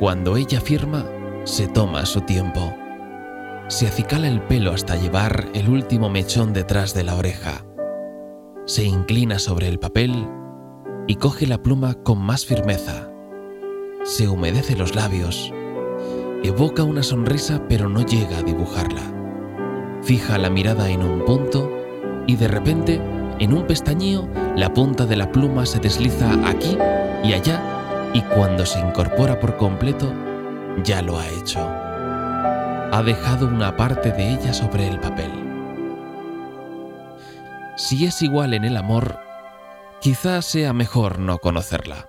Cuando ella firma, se toma su tiempo. Se acicala el pelo hasta llevar el último mechón detrás de la oreja. Se inclina sobre el papel y coge la pluma con más firmeza. Se humedece los labios. Evoca una sonrisa pero no llega a dibujarla. Fija la mirada en un punto y de repente, en un pestañeo, la punta de la pluma se desliza aquí y allá y cuando se incorpora por completo, ya lo ha hecho. Ha dejado una parte de ella sobre el papel. Si es igual en el amor, quizás sea mejor no conocerla.